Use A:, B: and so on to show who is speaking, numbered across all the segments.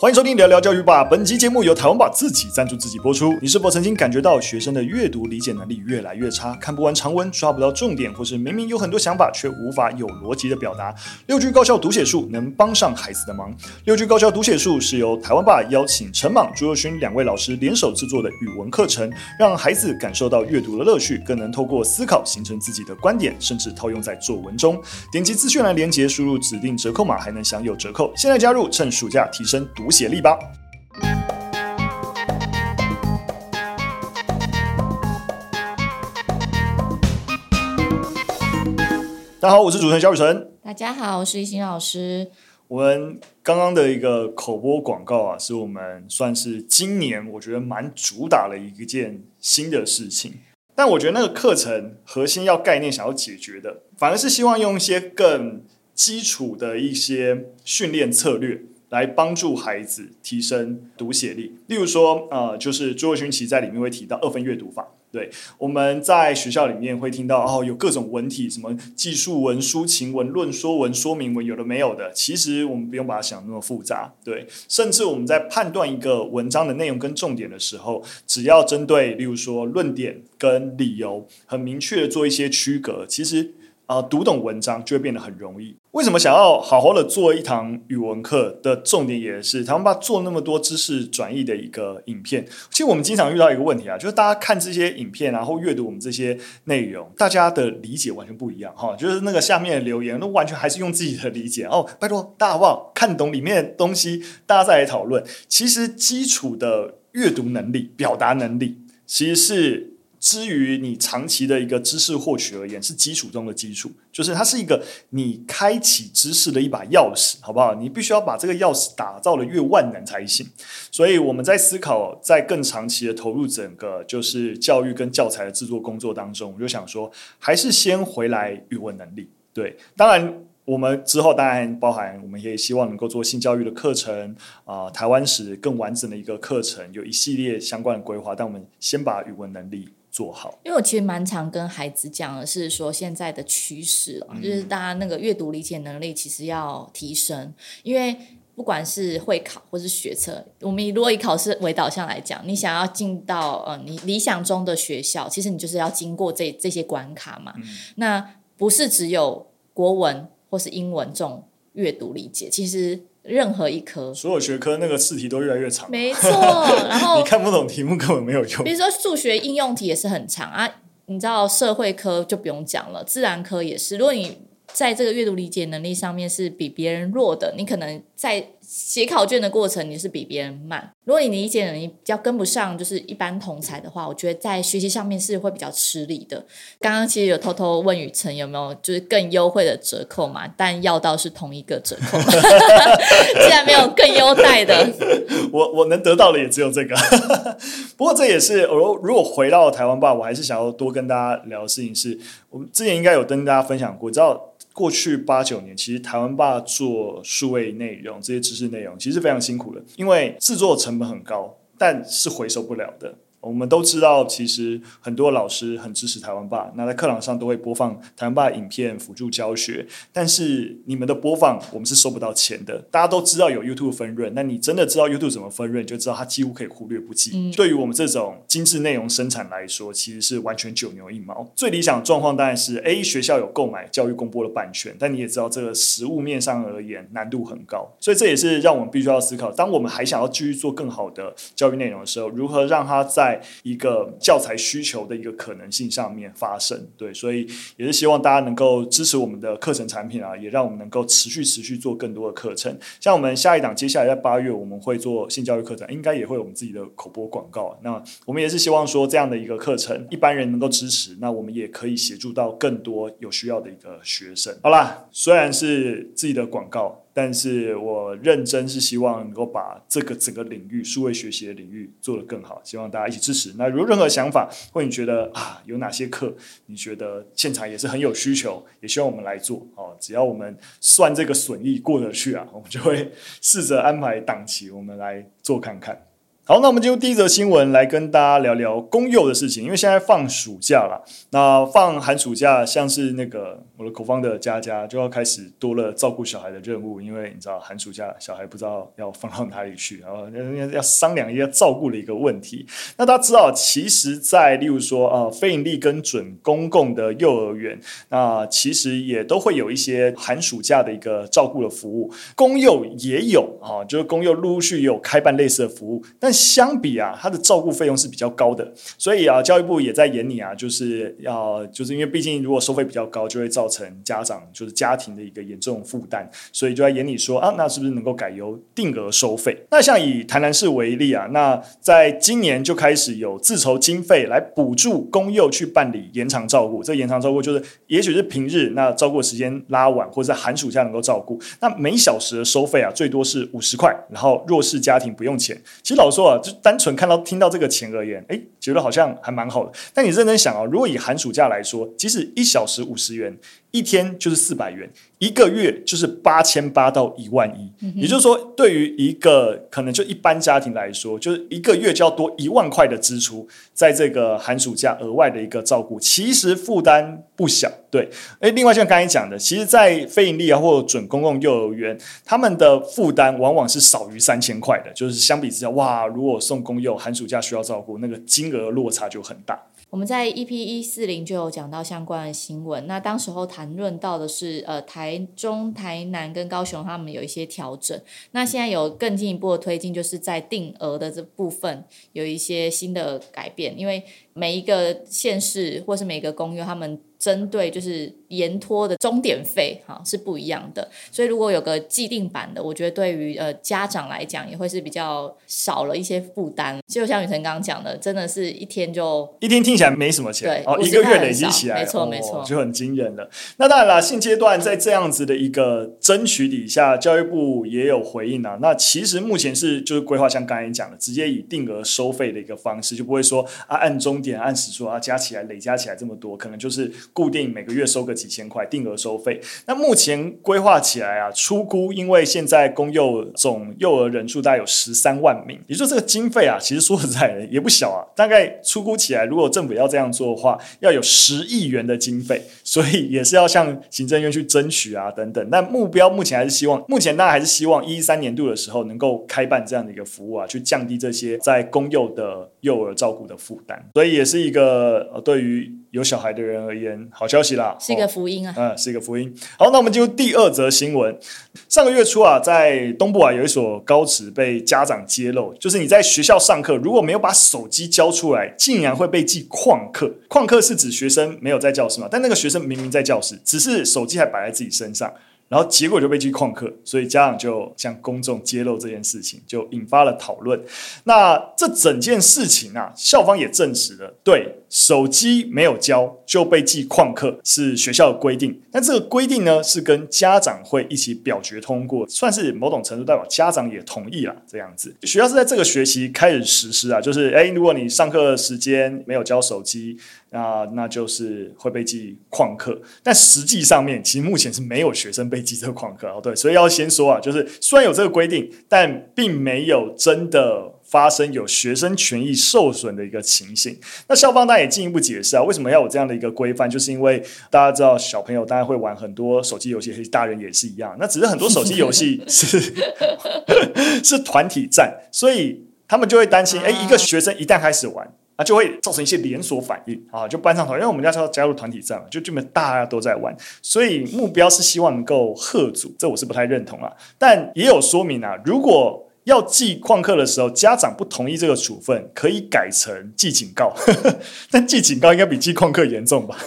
A: 欢迎收听聊聊教育吧。本期节目由台湾吧自己赞助自己播出。你是否曾经感觉到学生的阅读理解能力越来越差，看不完长文，抓不到重点，或是明明有很多想法却无法有逻辑的表达？六句高效读写术能帮上孩子的忙。六句高效读写术是由台湾吧邀请陈莽、朱若勋两位老师联手制作的语文课程，让孩子感受到阅读的乐趣，更能透过思考形成自己的观点，甚至套用在作文中。点击资讯栏连接，输入指定折扣码，还能享有折扣。现在加入，趁暑假提升读。读写力吧！大家好，我是主持人小雨辰。
B: 大家好，我是一心老师。
A: 我们刚刚的一个口播广告啊，是我们算是今年我觉得蛮主打的一件新的事情。但我觉得那个课程核心要概念想要解决的，反而是希望用一些更基础的一些训练策略。来帮助孩子提升读写力，例如说，呃，就是朱若勋其在里面会提到二分阅读法。对，我们在学校里面会听到哦，有各种文体，什么记述文、抒情文、论说文、说明文，有的没有的。其实我们不用把它想那么复杂。对，甚至我们在判断一个文章的内容跟重点的时候，只要针对，例如说论点跟理由，很明确的做一些区隔，其实。啊、读懂文章就会变得很容易。为什么想要好好的做一堂语文课的重点也是他们把做那么多知识转译的一个影片？其实我们经常遇到一个问题啊，就是大家看这些影片，然后阅读我们这些内容，大家的理解完全不一样哈。就是那个下面的留言，那完全还是用自己的理解哦。拜托大家好不好？看懂里面的东西，大家再来讨论。其实基础的阅读能力、表达能力，其实是。至于你长期的一个知识获取而言，是基础中的基础，就是它是一个你开启知识的一把钥匙，好不好？你必须要把这个钥匙打造的越万能才行。所以我们在思考，在更长期的投入整个就是教育跟教材的制作工作当中，我就想说，还是先回来语文能力。对，当然我们之后当然包含，我们也希望能够做性教育的课程啊、台湾史更完整的一个课程，有一系列相关的规划。但我们先把语文能力。做好，
B: 因为我其实蛮常跟孩子讲的是说，现在的趋势、嗯、就是大家那个阅读理解能力其实要提升，因为不管是会考或是学测，我们如果以考试为导向来讲，你想要进到呃你理想中的学校，其实你就是要经过这这些关卡嘛、嗯。那不是只有国文或是英文这种阅读理解，其实。任何一科，
A: 所有学科那个试题都越来越长，
B: 没错。然后
A: 你看不懂题目根本没有用。
B: 比如说数学应用题也是很长啊，你知道社会科就不用讲了，自然科也是。如果你在这个阅读理解能力上面是比别人弱的，你可能在。写考卷的过程你是比别人慢，如果你理解能力比较跟不上，就是一般同才的话，我觉得在学习上面是会比较吃力的。刚刚其实有偷偷问雨辰有没有就是更优惠的折扣嘛？但要到是同一个折扣，既然没有更优待的，
A: 我我能得到的也只有这个。不过这也是我如果回到台湾吧，我还是想要多跟大家聊的事情是，我们之前应该有跟大家分享过，知道。过去八九年，其实台湾爸做数位内容这些知识内容，其实非常辛苦的，因为制作成本很高，但是回收不了的。我们都知道，其实很多老师很支持台湾爸，那在课堂上都会播放台湾爸影片辅助教学。但是你们的播放，我们是收不到钱的。大家都知道有 YouTube 分润，那你真的知道 YouTube 怎么分润，就知道它几乎可以忽略不计。对于我们这种精致内容生产来说，其实是完全九牛一毛。最理想的状况当然是，A 学校有购买教育公播的版权，但你也知道这个实物面上而言难度很高，所以这也是让我们必须要思考，当我们还想要继续做更好的教育内容的时候，如何让它在在一个教材需求的一个可能性上面发生，对，所以也是希望大家能够支持我们的课程产品啊，也让我们能够持续持续做更多的课程。像我们下一档，接下来在八月我们会做性教育课程，应该也会有我们自己的口播广告。那我们也是希望说这样的一个课程，一般人能够支持，那我们也可以协助到更多有需要的一个学生。好啦，虽然是自己的广告。但是我认真是希望能够把这个整个领域数位学习的领域做得更好，希望大家一起支持。那如果任何想法，或你觉得啊有哪些课，你觉得现场也是很有需求，也希望我们来做哦。只要我们算这个损益过得去啊，我们就会试着安排档期，我们来做看看。好，那我们进入第一则新闻，来跟大家聊聊公幼的事情。因为现在放暑假了，那放寒暑假，像是那个我的口方的佳佳就要开始多了照顾小孩的任务，因为你知道寒暑假小孩不知道要放到哪里去，然后要要商量一下照顾的一个问题。那大家知道，其实，在例如说呃非营利跟准公共的幼儿园，那其实也都会有一些寒暑假的一个照顾的服务，公幼也有啊，就是公幼陆陆续有开办类似的服务，但相比啊，它的照顾费用是比较高的，所以啊，教育部也在眼里啊，就是要就是因为毕竟如果收费比较高，就会造成家长就是家庭的一个严重负担，所以就在眼里说啊，那是不是能够改由定额收费？那像以台南市为例啊，那在今年就开始有自筹经费来补助公幼去办理延长照顾，这延长照顾就是也许是平日那照顾时间拉晚，或者在寒暑假能够照顾，那每小时的收费啊，最多是五十块，然后弱势家庭不用钱。其实老实说啊，就单纯看到听到这个钱而言，诶，觉得好像还蛮好的。但你认真想啊，如果以寒暑假来说，即使一小时五十元。一天就是四百元，一个月就是八千八到一万一，嗯，也就是说，对于一个可能就一般家庭来说，就是一个月就要多一万块的支出，在这个寒暑假额外的一个照顾，其实负担不小。对，诶，另外像刚才讲的，其实，在非营利啊或准公共幼儿园，他们的负担往往是少于三千块的，就是相比之下，哇，如果送公幼寒暑假需要照顾，那个金额落差就很大。
B: 我们在 EP 一四零就有讲到相关的新闻，那当时候谈论到的是，呃，台中、台南跟高雄他们有一些调整，那现在有更进一步的推进，就是在定额的这部分有一些新的改变，因为每一个县市或是每个公约他们。针对就是延托的终点费哈是不一样的，所以如果有个既定版的，我觉得对于呃家长来讲也会是比较少了一些负担。就像雨辰刚刚讲的，真的是一天就
A: 一天听起来没什么钱，
B: 对，
A: 哦，一个月累积起来，
B: 没错没错，
A: 就很惊人了。那当然了，现阶段在这样子的一个争取底下，教育部也有回应啊。那其实目前是就是规划像刚才讲的，直接以定额收费的一个方式，就不会说啊按钟点按时数啊加起来累加起来这么多，可能就是。固定每个月收个几千块，定额收费。那目前规划起来啊，初估因为现在公幼总幼儿人数大概有十三万名，也就这个经费啊，其实说实在的也不小啊。大概初估起来，如果政府要这样做的话，要有十亿元的经费，所以也是要向行政院去争取啊等等。但目标目前还是希望，目前大家还是希望一三年度的时候能够开办这样的一个服务啊，去降低这些在公幼的幼儿照顾的负担。所以也是一个呃对于。有小孩的人而言，好消息啦，
B: 是一个福音啊，
A: 嗯，是一个福音。好，那我们进入第二则新闻。上个月初啊，在东部啊，有一所高职被家长揭露，就是你在学校上课，如果没有把手机交出来，竟然会被记旷课。旷课是指学生没有在教室嘛？但那个学生明明在教室，只是手机还摆在自己身上。然后结果就被记旷课，所以家长就向公众揭露这件事情，就引发了讨论。那这整件事情啊，校方也证实了，对，手机没有交就被记旷课是学校的规定。但这个规定呢，是跟家长会一起表决通过，算是某种程度代表家长也同意了这样子。学校是在这个学期开始实施啊，就是诶，如果你上课时间没有交手机。那那就是会被记旷课，但实际上面其实目前是没有学生被记这个旷课哦。对，所以要先说啊，就是虽然有这个规定，但并没有真的发生有学生权益受损的一个情形。那校方当然也进一步解释啊，为什么要有这样的一个规范，就是因为大家知道小朋友当然会玩很多手机游戏，大人也是一样。那只是很多手机游戏 是 是团体战，所以他们就会担心，哎，一个学生一旦开始玩。啊，就会造成一些连锁反应啊，就班上同学，因为我们家是要加入团体战嘛，就基本大家都在玩，所以目标是希望能够吓阻，这我是不太认同啊。但也有说明啊，如果要记旷课的时候，家长不同意这个处分，可以改成记警告，但记警告应该比记旷课严重吧？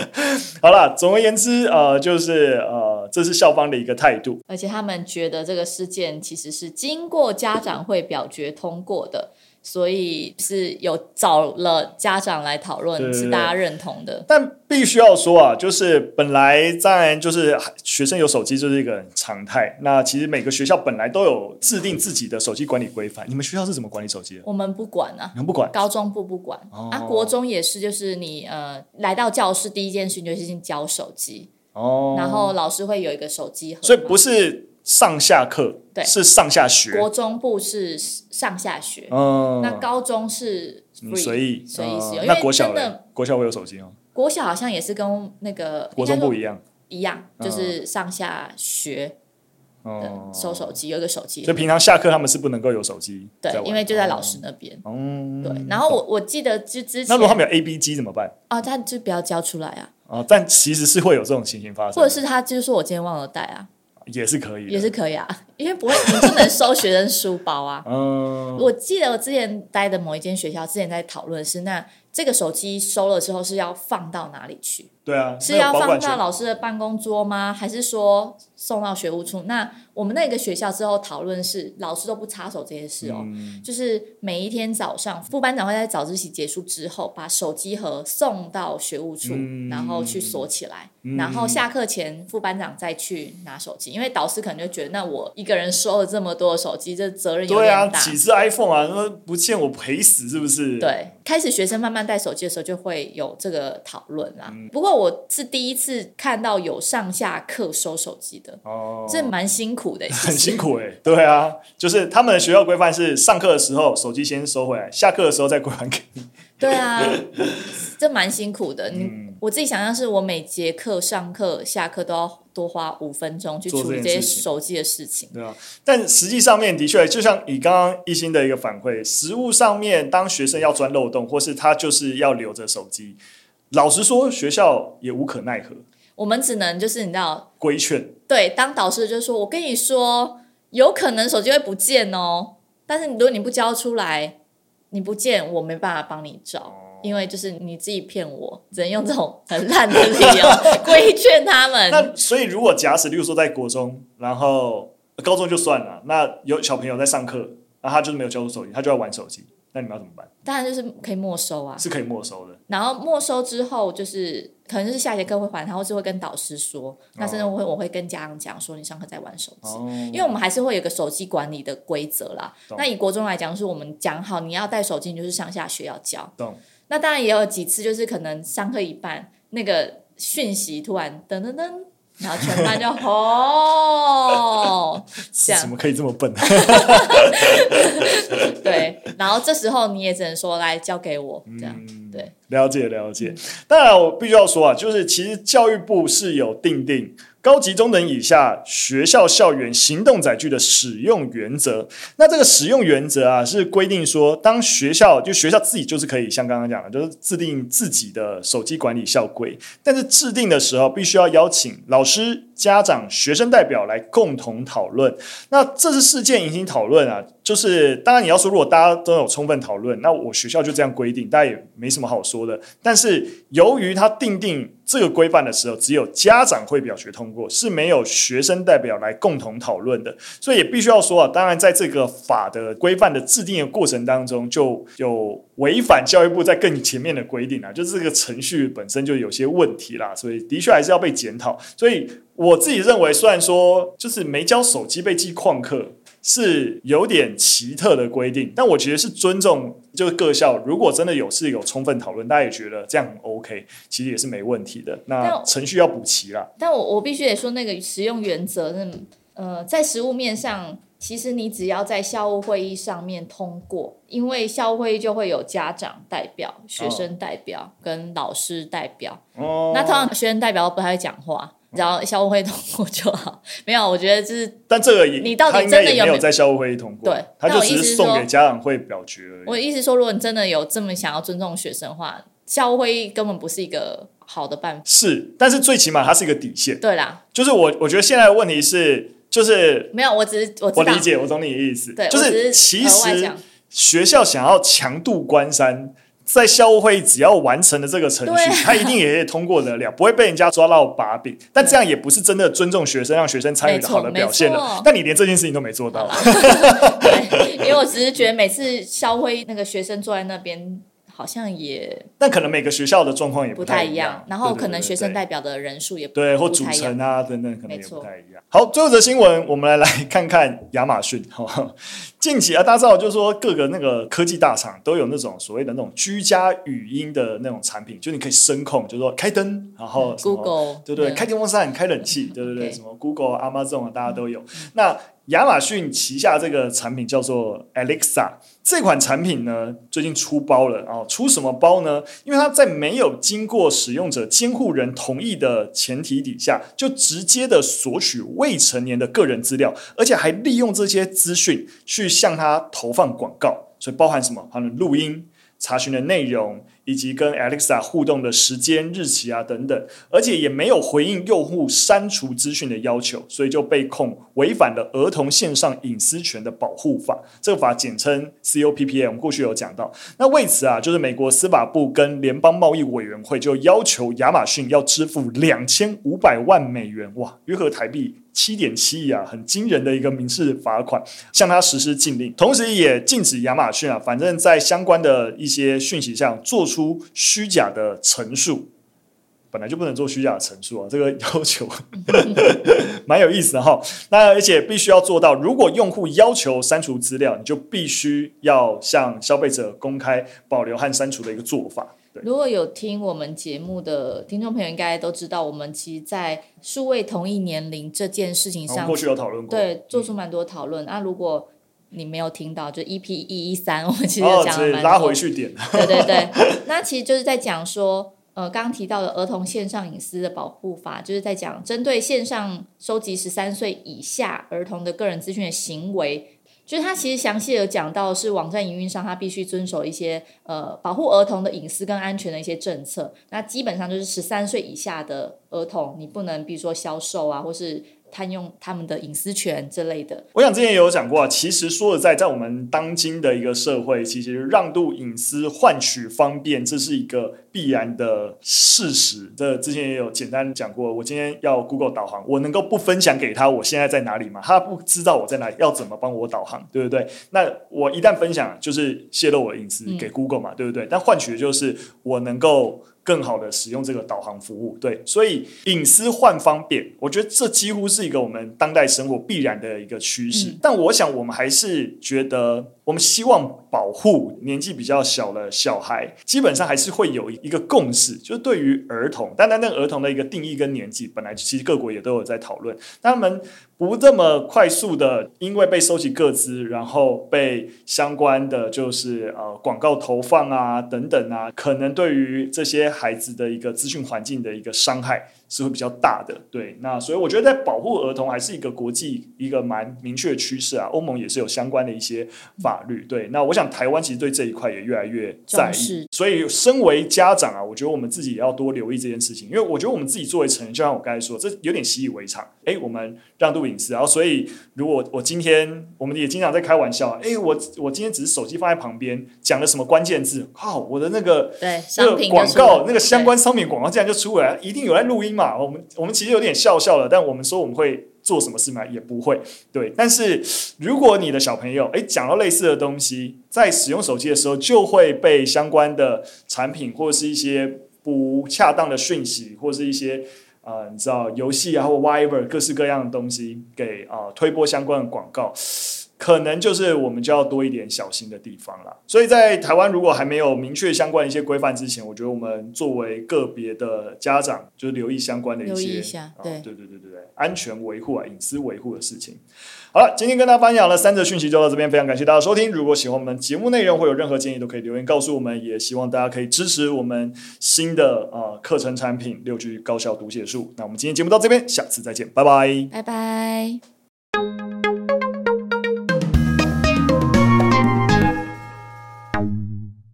A: 好了，总而言之，呃，就是呃，这是校方的一个态度，
B: 而且他们觉得这个事件其实是经过家长会表决通过的。所以是有找了家长来讨论，是大家认同的。
A: 但必须要说啊，就是本来在就是学生有手机就是一个常态。那其实每个学校本来都有制定自己的手机管理规范。你们学校是怎么管理手机的？
B: 我们不管啊，
A: 你们不管？
B: 高中部不管、哦、啊，国中也是，就是你呃来到教室第一件事情就是先交手机哦，然后老师会有一个手机盒，
A: 所以不是。上下课，
B: 对，
A: 是上下学。
B: 国中部是上下学，
A: 嗯，
B: 那高中是
A: 随意
B: 随意使用。
A: 嗯、那国小
B: 真的
A: 国小会有手机哦。
B: 国小好像也是跟那个
A: 国中不一样，
B: 一样就是上下学。
A: 哦，
B: 收手机有一个手机，
A: 所以平常下课他们是不能够有手机。
B: 对，因为就在老师那边。
A: 哦，
B: 对。然后我我记得之之前，
A: 那如果他们有 A B 机怎么办？
B: 啊，他就不要交出来啊。
A: 哦，但其实是会有这种情形发生，
B: 或者是他就是说我今天忘了带啊，
A: 也是可以，
B: 也是可以啊，因为不会，你不能收学生书包啊。
A: 嗯，
B: 我记得我之前待的某一间学校，之前在讨论是那这个手机收了之后是要放到哪里去？
A: 对啊，
B: 是要放到老师的办公桌吗？还是说送到学务处？那我们那个学校之后讨论是老师都不插手这些事哦，
A: 嗯、
B: 就是每一天早上副班长会在早自习结束之后把手机盒送到学务处，嗯、然后去锁起来，嗯、然后下课前副班长再去拿手机，因为导师可能就觉得那我一个人收了这么多手机，这责任有点大。
A: 对啊，几只 iPhone 啊，说不欠我赔死是不是？
B: 对，开始学生慢慢带手机的时候就会有这个讨论啦。嗯、不过我是第一次看到有上下课收手机的，哦，这蛮辛苦的，
A: 很辛苦哎。对啊，就是他们的学校规范是上课的时候手机先收回来，下课的时候再归还给你。
B: 对啊，这蛮辛苦的。你、嗯、我自己想象是我每节课上课下课都要多花五分钟去处理这些手机的事情。
A: 对啊，但实际上面的确，就像以刚刚一心的一个反馈，实物上面当学生要钻漏洞，或是他就是要留着手机。老实说，学校也无可奈何。
B: 我们只能就是你知道
A: 规劝。
B: 对，当导师就是说，我跟你说，有可能手机会不见哦。但是如果你不交出来，你不见，我没办法帮你找，哦、因为就是你自己骗我，只能用这种很烂的理由 规劝他们。
A: 那所以，如果假使，例如说在国中，然后高中就算了，那有小朋友在上课，那他就是没有交出手机，他就要玩手机。那你们要怎么办？
B: 当然就是可以没收啊，
A: 是可以没收的。
B: 然后没收之后，就是可能就是下节课会还他，或是会跟导师说。哦、那甚至我会我会跟家长讲说，你上课在玩手机，哦、因为我们还是会有个手机管理的规则啦。那以国中来讲，是我们讲好你要带手机，你就是上下学要交。
A: 懂
B: 那当然也有几次，就是可能上课一半，那个讯息突然噔噔噔。然后全班就 哦，这样
A: 怎么可以这么笨？
B: 对，然后这时候你也只能说来交给我，这样、嗯、对。了
A: 解了解，当然我必须要说啊，就是其实教育部是有定定。高级中等以下学校校园行动载具的使用原则，那这个使用原则啊，是规定说，当学校就学校自己就是可以像刚刚讲的，就是制定自己的手机管理校规，但是制定的时候必须要邀请老师、家长、学生代表来共同讨论。那这次事件引起讨论啊，就是当然你要说，如果大家都有充分讨论，那我学校就这样规定，大家也没什么好说的。但是由于他定定。这个规范的时候，只有家长会表决通过，是没有学生代表来共同讨论的，所以也必须要说啊，当然在这个法的规范的制定的过程当中，就有违反教育部在更前面的规定啊，就是这个程序本身就有些问题啦，所以的确还是要被检讨。所以我自己认为，虽然说就是没交手机被记旷课。是有点奇特的规定，但我觉得是尊重，就是各校如果真的有是有充分讨论，大家也觉得这样很 OK，其实也是没问题的。那程序要补齐啦。
B: 但我我必须得说，那个使用原则，呃，在实务面上，其实你只要在校务会议上面通过，因为校务会议就会有家长代表、学生代表跟老师代表。哦。那通常学生代表不太会讲话。然后校务会通过就好，没有，我觉得就是。
A: 但这个也，
B: 你到底真的有
A: 没有在校务会议通过？
B: 对，
A: 他就只是送给家长会表决而已。
B: 我的意思说，如果你真的有这么想要尊重学生的话，校务会议根本不是一个好的办法。
A: 是，但是最起码它是一个底线。
B: 对啦，
A: 就是我我觉得现在的问题是，就是
B: 没有，我只是我
A: 我理解，我懂你的意思。
B: 对，
A: 就是其实学校想要强度关山。在校务会议只要完成了这个程序，啊、他一定也通过得了，不会被人家抓到把柄。但这样也不是真的尊重学生，让学生参与的好的表现了。但你连这件事情都没做到。对，
B: 因为我只是觉得每次校会那个学生坐在那边。好像也，
A: 但可能每个学校的状况也
B: 不太一
A: 样，
B: 然后可能学生代表的人数也不
A: 对，
B: 不
A: 或组成啊等等，可能也不太一
B: 样。
A: 好，最后一则新闻，我们来来 看看亚马逊。哈，近期啊，大家知道，就是说各个那个科技大厂都有那种所谓的那种居家语音的那种产品，就你可以声控，就是说开灯，然后
B: Google
A: 对对，
B: 对
A: 开电风扇、开冷气，对对
B: 对
A: 什么 Google、Amazon 啊，大家都有。那亚马逊旗下这个产品叫做 Alexa，这款产品呢，最近出包了啊！出什么包呢？因为它在没有经过使用者监护人同意的前提底下，就直接的索取未成年的个人资料，而且还利用这些资讯去向他投放广告，所以包含什么？他们录音。查询的内容，以及跟 Alexa 互动的时间、日期啊等等，而且也没有回应用户删除资讯的要求，所以就被控违反了《儿童线上隐私权的保护法》。这个法简称 COPPA，我们过去有讲到。那为此啊，就是美国司法部跟联邦贸易委员会就要求亚马逊要支付两千五百万美元，哇，约合台币。七点七亿啊，很惊人的一个民事罚款，向他实施禁令，同时也禁止亚马逊啊，反正在相关的一些讯息上做出虚假的陈述，本来就不能做虚假的陈述啊，这个要求 蛮有意思的哈。那而且必须要做到，如果用户要求删除资料，你就必须要向消费者公开保留和删除的一个做法。
B: 如果有听我们节目的听众朋友，应该都知道，我们其实，在数位同意年龄这件事情上，
A: 过去有讨论过，
B: 对，做出蛮多讨论。那、嗯啊、如果你没有听到，就 EP 一一三，我们其实讲了蛮多，
A: 拉回去点。
B: 对对对，那其实就是在讲说，呃，刚刚提到的儿童线上隐私的保护法，就是在讲针对线上收集十三岁以下儿童的个人资讯的行为。就是他其实详细的讲到，是网站营运商他必须遵守一些呃保护儿童的隐私跟安全的一些政策。那基本上就是十三岁以下的儿童，你不能比如说销售啊，或是。贪用他们的隐私权之类的，
A: 我想之前也有讲过啊。其实说实在，在我们当今的一个社会，其实让渡隐私换取方便，这是一个必然的事实。这之前也有简单讲过。我今天要 Google 导航，我能够不分享给他我现在在哪里吗？他不知道我在哪里，要怎么帮我导航，对不对？那我一旦分享，就是泄露我的隐私给 Google 嘛，嗯、对不对？但换取的就是我能够。更好的使用这个导航服务，对，所以隐私换方便，我觉得这几乎是一个我们当代生活必然的一个趋势。嗯、但我想，我们还是觉得，我们希望保护年纪比较小的小孩，基本上还是会有一个共识，就是对于儿童，单单那个儿童的一个定义跟年纪，本来其实各国也都有在讨论，他们不这么快速的，因为被收集个资，然后被相关的就是呃广告投放啊等等啊，可能对于这些。孩子的一个资讯环境的一个伤害是会比较大的，对，那所以我觉得在保护儿童还是一个国际一个蛮明确的趋势啊，欧盟也是有相关的一些法律，对，那我想台湾其实对这一块也越来越在意，所以身为家长啊，我觉得我们自己也要多留意这件事情，因为我觉得我们自己作为成人，就像我刚才说，这有点习以为常，哎，我们让渡隐私，然后所以如果我今天我们也经常在开玩笑，哎，我我今天只是手机放在旁边讲了什么关键字，靠，我的那个
B: 对
A: 那个广告。那个相关商品广告竟然就出来，一定有在录音嘛？我们我们其实有点笑笑了，但我们说我们会做什么事嘛？也不会。对，但是如果你的小朋友诶讲到类似的东西，在使用手机的时候，就会被相关的产品或者是一些不恰当的讯息，或者是一些啊、你知道游戏啊或 whatever 各式各样的东西给啊、推播相关的广告。可能就是我们就要多一点小心的地方了。所以在台湾，如果还没有明确相关的一些规范之前，我觉得我们作为个别的家长，就是留意相关的一些，
B: 一下，对，
A: 对对对对对，安全维护啊，隐私维护的事情。好了，今天跟大家分享了三则讯息，就到这边，非常感谢大家收听。如果喜欢我们节目内容，或有任何建议，都可以留言告诉我们。也希望大家可以支持我们新的呃课程产品六句高效读写术。那我们今天节目到这边，下次再见，拜拜，
B: 拜拜。